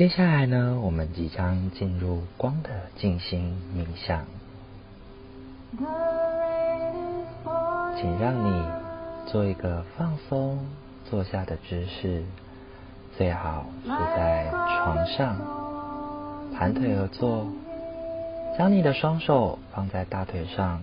接下来呢，我们即将进入光的静心冥想，请让你做一个放松坐下的姿势，最好是在床上，盘腿而坐，将你的双手放在大腿上，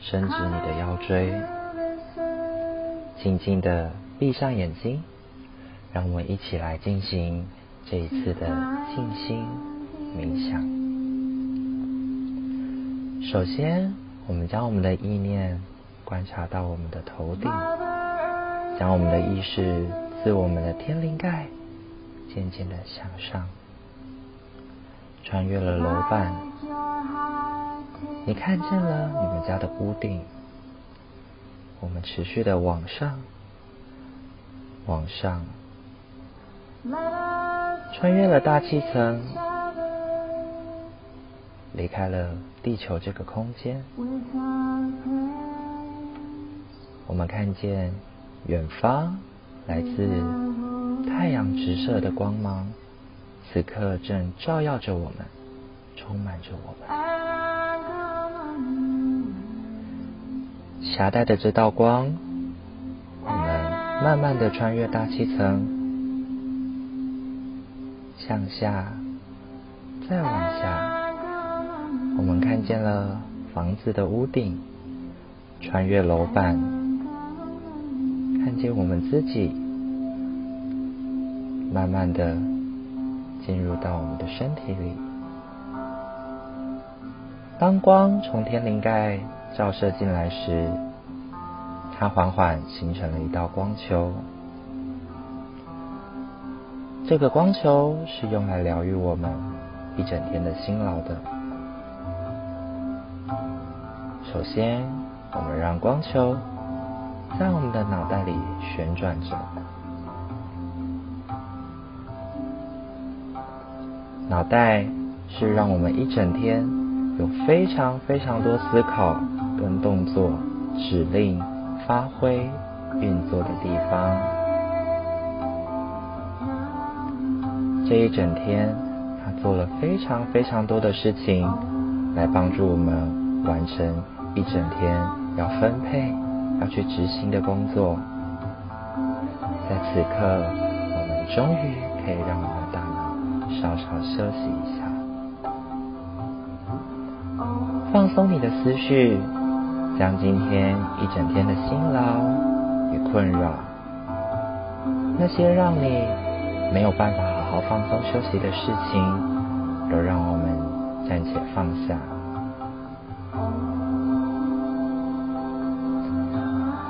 伸直你的腰椎，静静的闭上眼睛，让我们一起来进行。这一次的静心冥想，首先，我们将我们的意念观察到我们的头顶，将我们的意识自我们的天灵盖渐渐的向上，穿越了楼板，你看见了你们家的屋顶，我们持续的往上，往上。穿越了大气层，离开了地球这个空间。我们看见远方来自太阳直射的光芒，此刻正照耀着我们，充满着我们。携带的这道光，我们慢慢的穿越大气层。向下，再往下，我们看见了房子的屋顶，穿越楼板，看见我们自己，慢慢的进入到我们的身体里。当光从天灵盖照射进来时，它缓缓形成了一道光球。这个光球是用来疗愈我们一整天的辛劳的。首先，我们让光球在我们的脑袋里旋转着。脑袋是让我们一整天有非常非常多思考跟动作、指令、发挥、运作的地方。这一整天，他做了非常非常多的事情，来帮助我们完成一整天要分配、要去执行的工作。在此刻，我们终于可以让我们的大脑稍稍休息一下，放松你的思绪，将今天一整天的辛劳与困扰，那些让你没有办法。好放松休息的事情，都让我们暂且放下。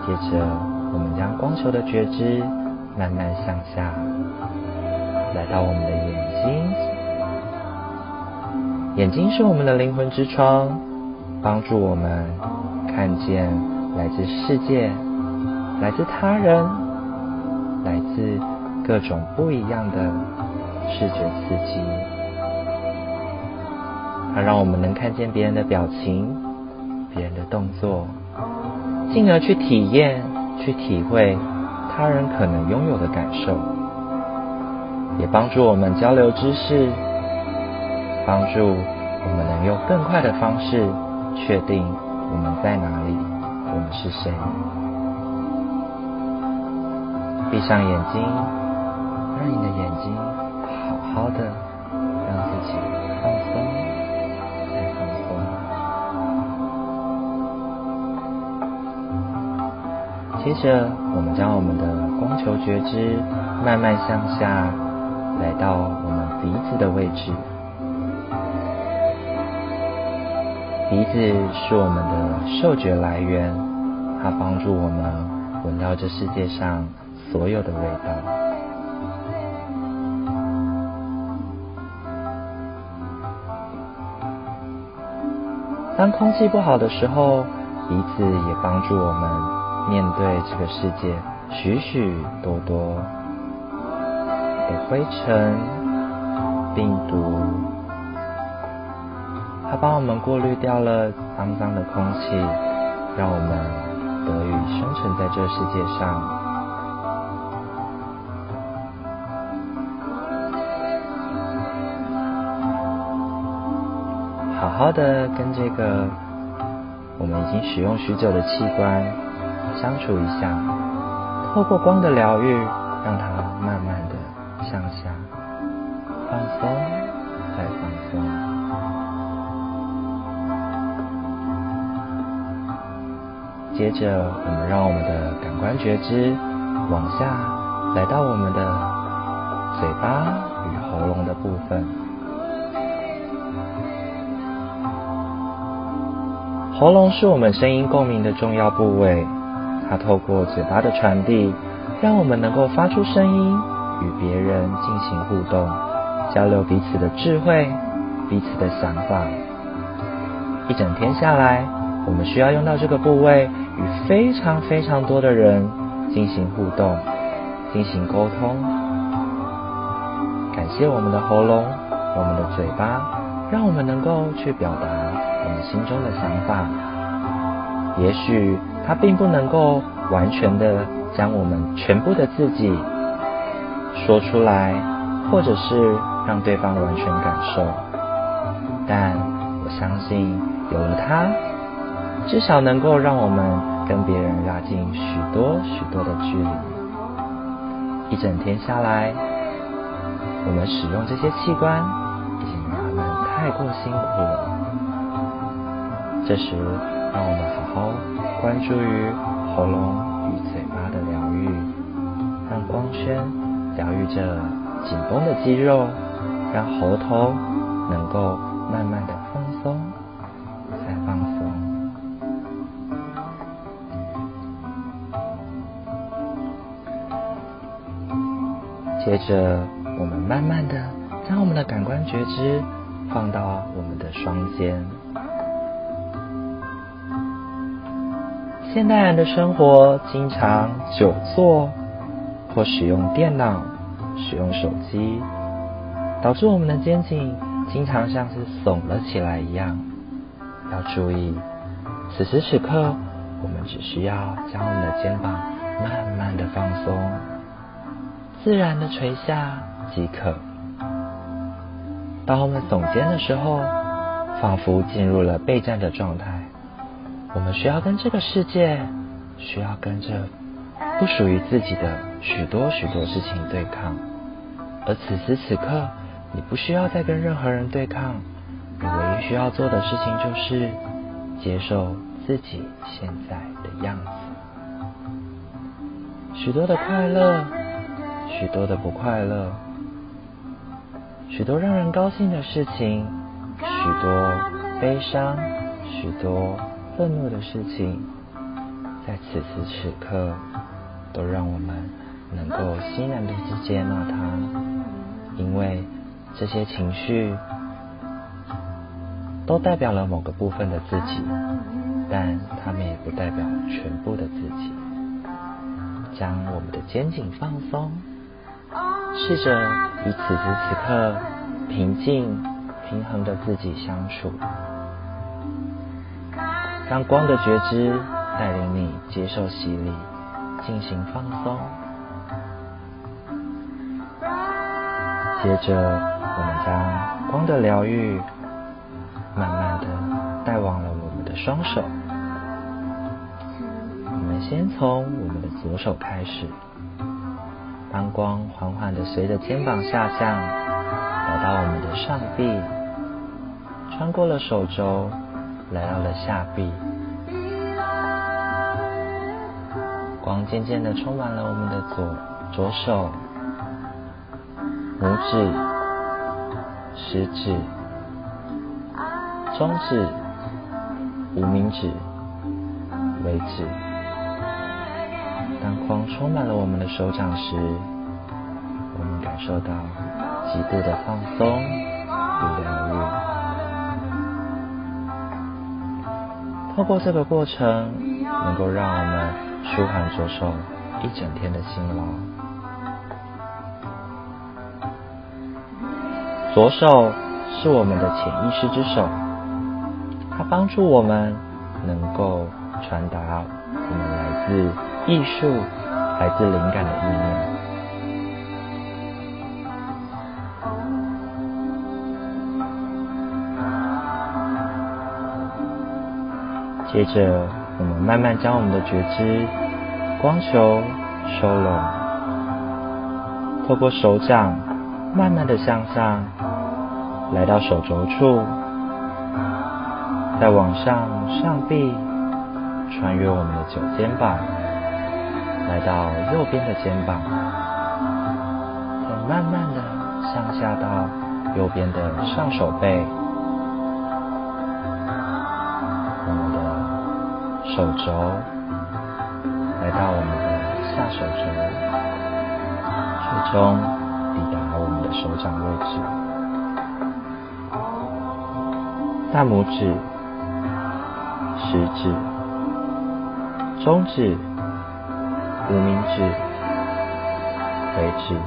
接着，我们将光球的觉知慢慢向下，来到我们的眼睛。眼睛是我们的灵魂之窗，帮助我们看见来自世界、来自他人、来自各种不一样的。视觉刺激，它让我们能看见别人的表情、别人的动作，进而去体验、去体会他人可能拥有的感受，也帮助我们交流知识，帮助我们能用更快的方式确定我们在哪里，我们是谁。闭上眼睛，让你的眼睛。好好的，让自己放松，再放松。接着，我们将我们的光球觉知慢慢向下，来到我们鼻子的位置。鼻子是我们的嗅觉来源，它帮助我们闻到这世界上所有的味道。当空气不好的时候，鼻子也帮助我们面对这个世界许许多多的灰尘、病毒。它帮我们过滤掉了脏脏的空气，让我们得以生存在这世界上。好好的跟这个我们已经使用许久的器官相处一下，透过光的疗愈，让它慢慢的向下放松，再放松。接着，我们让我们的感官觉知往下来到我们的嘴巴与喉咙的部分。喉咙是我们声音共鸣的重要部位，它透过嘴巴的传递，让我们能够发出声音，与别人进行互动，交流彼此的智慧、彼此的想法。一整天下来，我们需要用到这个部位。与非常非常多的人进行互动，进行沟通。感谢我们的喉咙，我们的嘴巴，让我们能够去表达心中的想法。也许它并不能够完全的将我们全部的自己说出来，或者是让对方完全感受。但我相信，有了它。至少能够让我们跟别人拉近许多许多的距离。一整天下来，我们使用这些器官已经让他们太过辛苦了。这时，让我们好好关注于喉咙与嘴巴的疗愈，让光圈疗愈着紧绷的肌肉，让喉头能够慢慢的放松，再放松。接着，我们慢慢的将我们的感官觉知放到我们的双肩。现代人的生活经常久坐或使用电脑、使用手机，导致我们的肩颈经常像是耸了起来一样。要注意，此时此刻，我们只需要将我们的肩膀慢慢的放松。自然的垂下即可。当我们耸肩的时候，仿佛进入了备战的状态。我们需要跟这个世界，需要跟着不属于自己的许多许多事情对抗。而此时此刻，你不需要再跟任何人对抗，你唯一需要做的事情就是接受自己现在的样子。许多的快乐。许多的不快乐，许多让人高兴的事情，许多悲伤，许多愤怒的事情，在此时此刻，都让我们能够欣然的去接纳它，因为这些情绪都代表了某个部分的自己，但它们也不代表全部的自己。将我们的肩颈放松。试着与此时此刻平静、平衡的自己相处，让光的觉知带领你接受洗礼，进行放松。接着，我们将光的疗愈慢慢的带往了我们的双手。我们先从我们的左手开始。当光缓缓的随着肩膀下降，来到我们的上臂，穿过了手肘，来到了下臂。光渐渐的充满了我们的左左手、拇指、食指、中指、无名指、尾指。当光充满了我们的手掌时，我们感受到极度的放松与疗愈。透过这个过程，能够让我们舒缓左手一整天的辛劳。左手是我们的潜意识之手，它帮助我们能够传达我们来自艺术、来自灵感的意念。接着，我们慢慢将我们的觉知光球收拢，透过手掌慢慢的向上，来到手肘处，再往上上臂，穿越我们的左肩膀，来到右边的肩膀，再慢慢的向下到右边的上手背。手肘来到我们的下手肘，最终抵达我们的手掌位置。大拇指、食指、中指、无名指、尾指，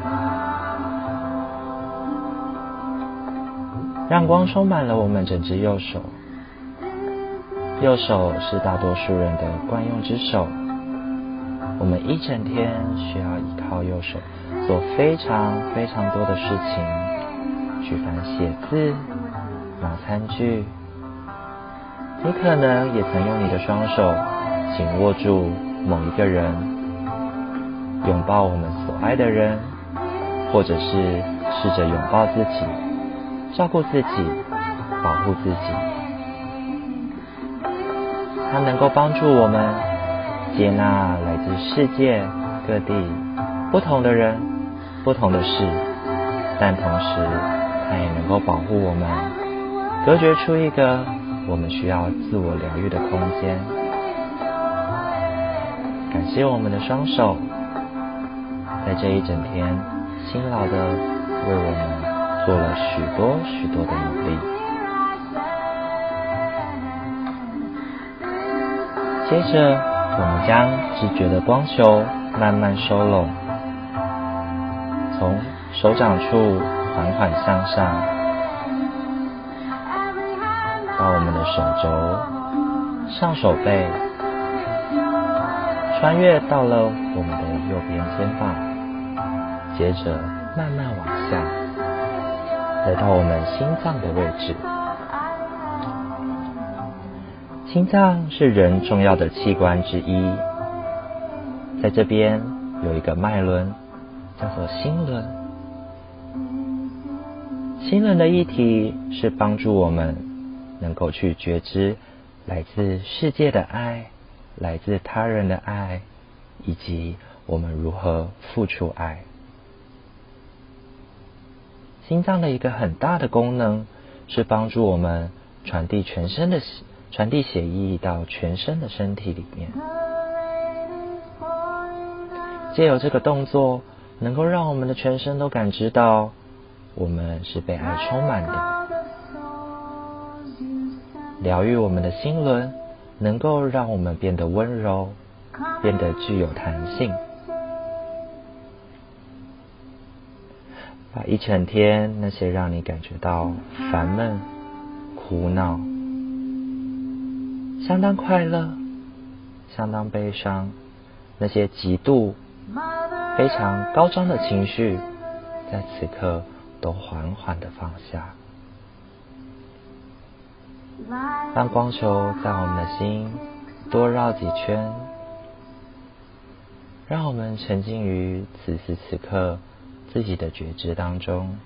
让光充满了我们整只右手。右手是大多数人的惯用之手，我们一整天需要依靠右手做非常非常多的事情，举凡写字、拿餐具。你可能也曾用你的双手紧握住某一个人，拥抱我们所爱的人，或者是试着拥抱自己，照顾自己，保护自己。它能够帮助我们接纳来自世界各地不同的人、不同的事，但同时它也能够保护我们，隔绝出一个我们需要自我疗愈的空间。感谢我们的双手，在这一整天辛劳的为我们做了许多许多的努力。接着，我们将直觉的光球慢慢收拢，从手掌处缓缓向上，到我们的手肘、上手背，穿越到了我们的右边肩膀，接着慢慢往下，来到我们心脏的位置。心脏是人重要的器官之一，在这边有一个脉轮，叫做心轮。心轮的议题是帮助我们能够去觉知来自世界的爱，来自他人的爱，以及我们如何付出爱。心脏的一个很大的功能是帮助我们传递全身的传递血液到全身的身体里面，借由这个动作，能够让我们的全身都感知到我们是被爱充满的，疗愈我们的心轮，能够让我们变得温柔，变得具有弹性，把一整天那些让你感觉到烦闷、苦恼。相当快乐，相当悲伤，那些极度、非常高涨的情绪，在此刻都缓缓的放下。让光球在我们的心多绕几圈，让我们沉浸于此时此刻自己的觉知当中。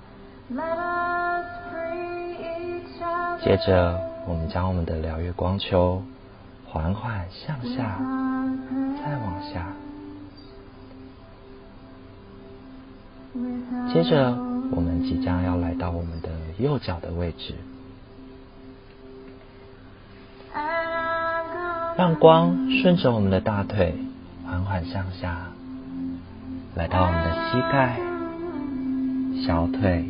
接着。我们将我们的疗愈光球缓缓向下再往下。接着我们即将要来到我们的右脚的位置让光顺着我们的大腿缓缓向下来到我们的膝盖小腿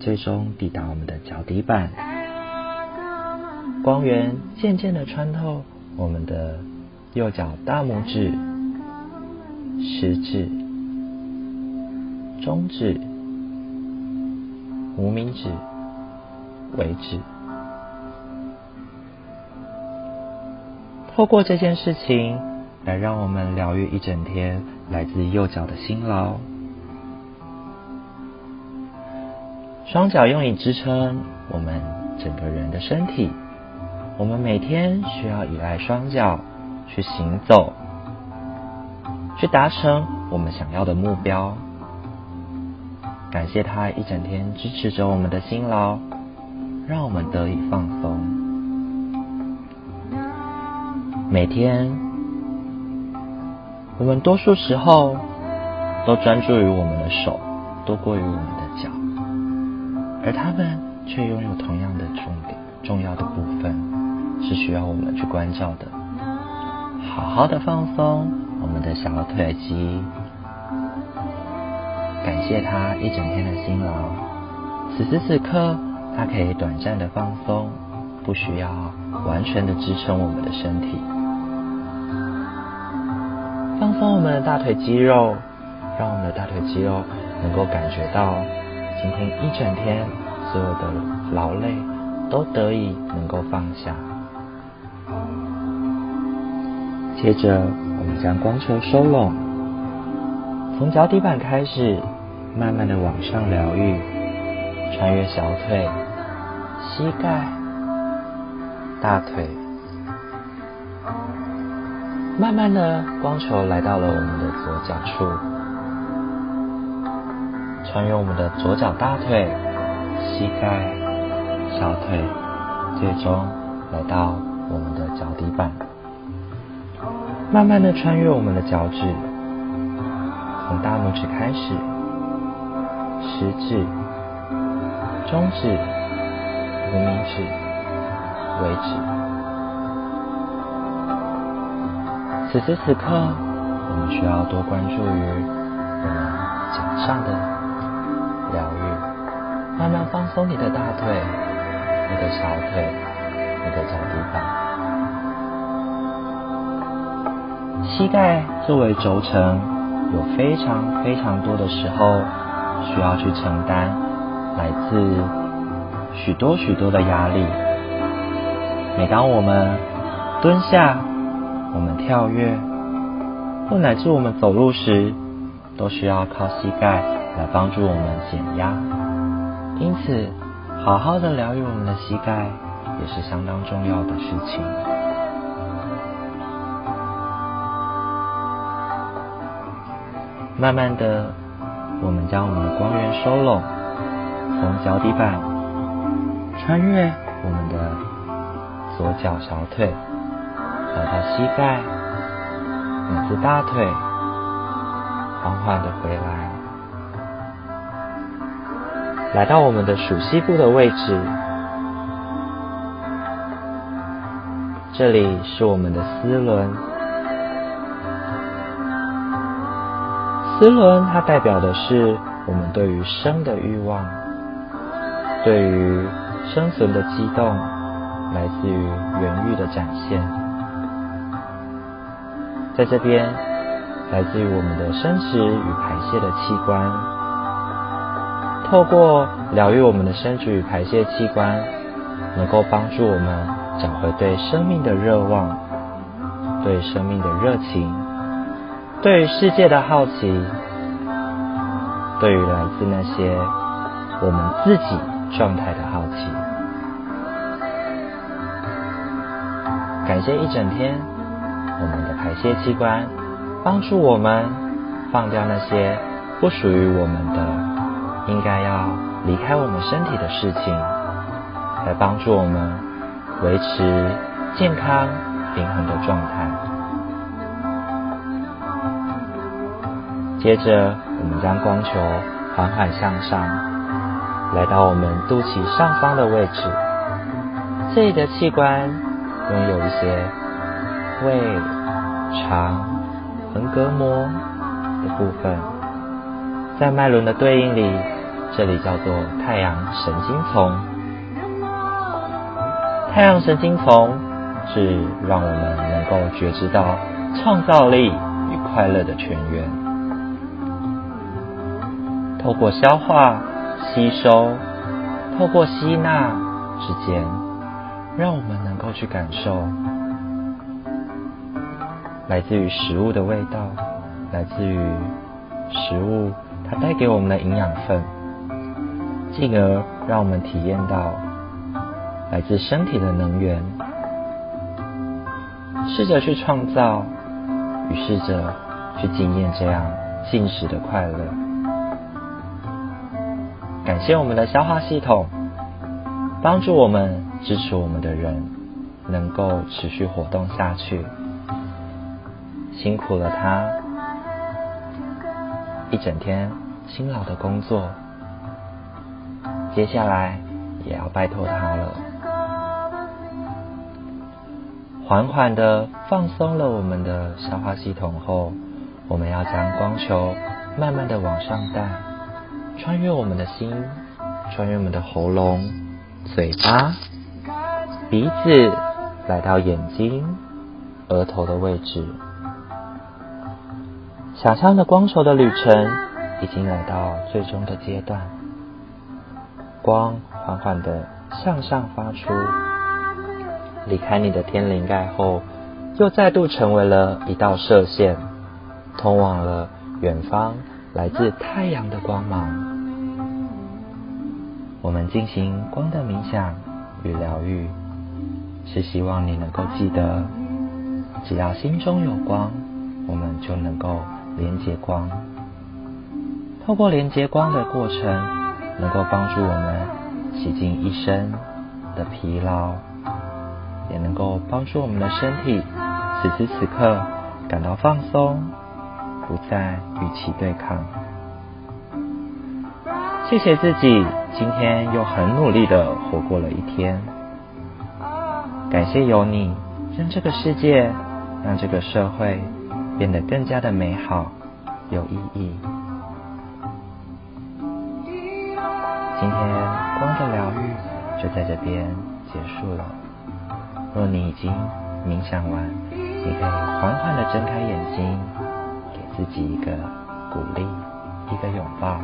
最终抵达我们的脚底板。光源渐渐的穿透我们的右脚大拇指、食指。中指、无名指、尾指，透过这件事情来让我们疗愈一整天来自右脚的辛劳。双脚用以支撑我们整个人的身体，我们每天需要依赖双脚去行走，去达成我们想要的目标。感谢他一整天支持着我们的辛劳，让我们得以放松。每天，我们多数时候都专注于我们的手多过于我们的脚，而他们却拥有同样的重点、重要的部分，是需要我们去关照的。好好的放松我们的小腿肌。感谢他一整天的辛劳，此时此刻，他可以短暂的放松，不需要完全的支撑我们的身体。放松我们的大腿肌肉，让我们的大腿肌肉能够感觉到今天一整天所有的劳累都得以能够放下。接着，我们将光球收拢。从脚底板开始，慢慢的往上疗愈，穿越小腿、膝盖、大腿，慢慢的光球来到了我们的左脚处，穿越我们的左脚大腿、膝盖、小腿，最终来到我们的脚底板，慢慢的穿越我们的脚趾。从大拇指开始，食指、中指、无名指、尾指。此时此刻，我们需要多关注于我们脚上的疗愈，慢慢放松你的大腿、你的小腿、你的脚底板。膝盖作为轴承。有非常非常多的时候，需要去承担来自许多许多的压力。每当我们蹲下、我们跳跃，或乃至我们走路时，都需要靠膝盖来帮助我们减压。因此，好好的疗愈我们的膝盖，也是相当重要的事情。慢慢的，我们将我们的光源收拢，从脚底板穿越我们的左脚小腿，来到膝盖，乃至大腿，缓缓的回来，来到我们的鼠膝部的位置，这里是我们的丝轮。丝轮它代表的是我们对于生的欲望，对于生存的激动，来自于原欲的展现。在这边，来自于我们的生殖与排泄的器官，透过疗愈我们的生殖与排泄器官，能够帮助我们找回对生命的热望，对生命的热情。对于世界的好奇，对于来自那些我们自己状态的好奇，感谢一整天我们的排泄器官帮助我们放掉那些不属于我们的、应该要离开我们身体的事情，来帮助我们维持健康平衡的状态。接着，我们将光球缓缓向上，来到我们肚脐上方的位置。这里的器官拥有一些胃、肠、横膈膜的部分。在脉轮的对应里，这里叫做太阳神经丛。太阳神经丛是让我们能够觉知到创造力与快乐的泉源。透过消化、吸收，透过吸纳之间，让我们能够去感受来自于食物的味道，来自于食物它带给我们的营养分，进而让我们体验到。来自身体的能源，试着去创造，与试着去经验这样进食的快乐。感谢我们的消化系统，帮助我们、支持我们的人能够持续活动下去。辛苦了他，一整天辛劳的工作，接下来也要拜托他了。缓缓的放松了我们的消化系统后，我们要将光球慢慢的往上带，穿越我们的心，穿越我们的喉咙、嘴巴、鼻子，来到眼睛、额头的位置。想象的光球的旅程已经来到最终的阶段，光缓缓地向上发出。离开你的天灵盖后，又再度成为了一道射线，通往了远方来自太阳的光芒。我们进行光的冥想与疗愈，是希望你能够记得，只要心中有光，我们就能够连接光。透过连接光的过程，能够帮助我们洗净一身的疲劳。也能够帮助我们的身体，此时此刻感到放松，不再与其对抗。谢谢自己，今天又很努力的活过了一天。感谢有你，让这个世界，让这个社会变得更加的美好、有意义。今天光的疗愈就在这边结束了。若你已经冥想完，你可以缓缓的睁开眼睛，给自己一个鼓励，一个拥抱。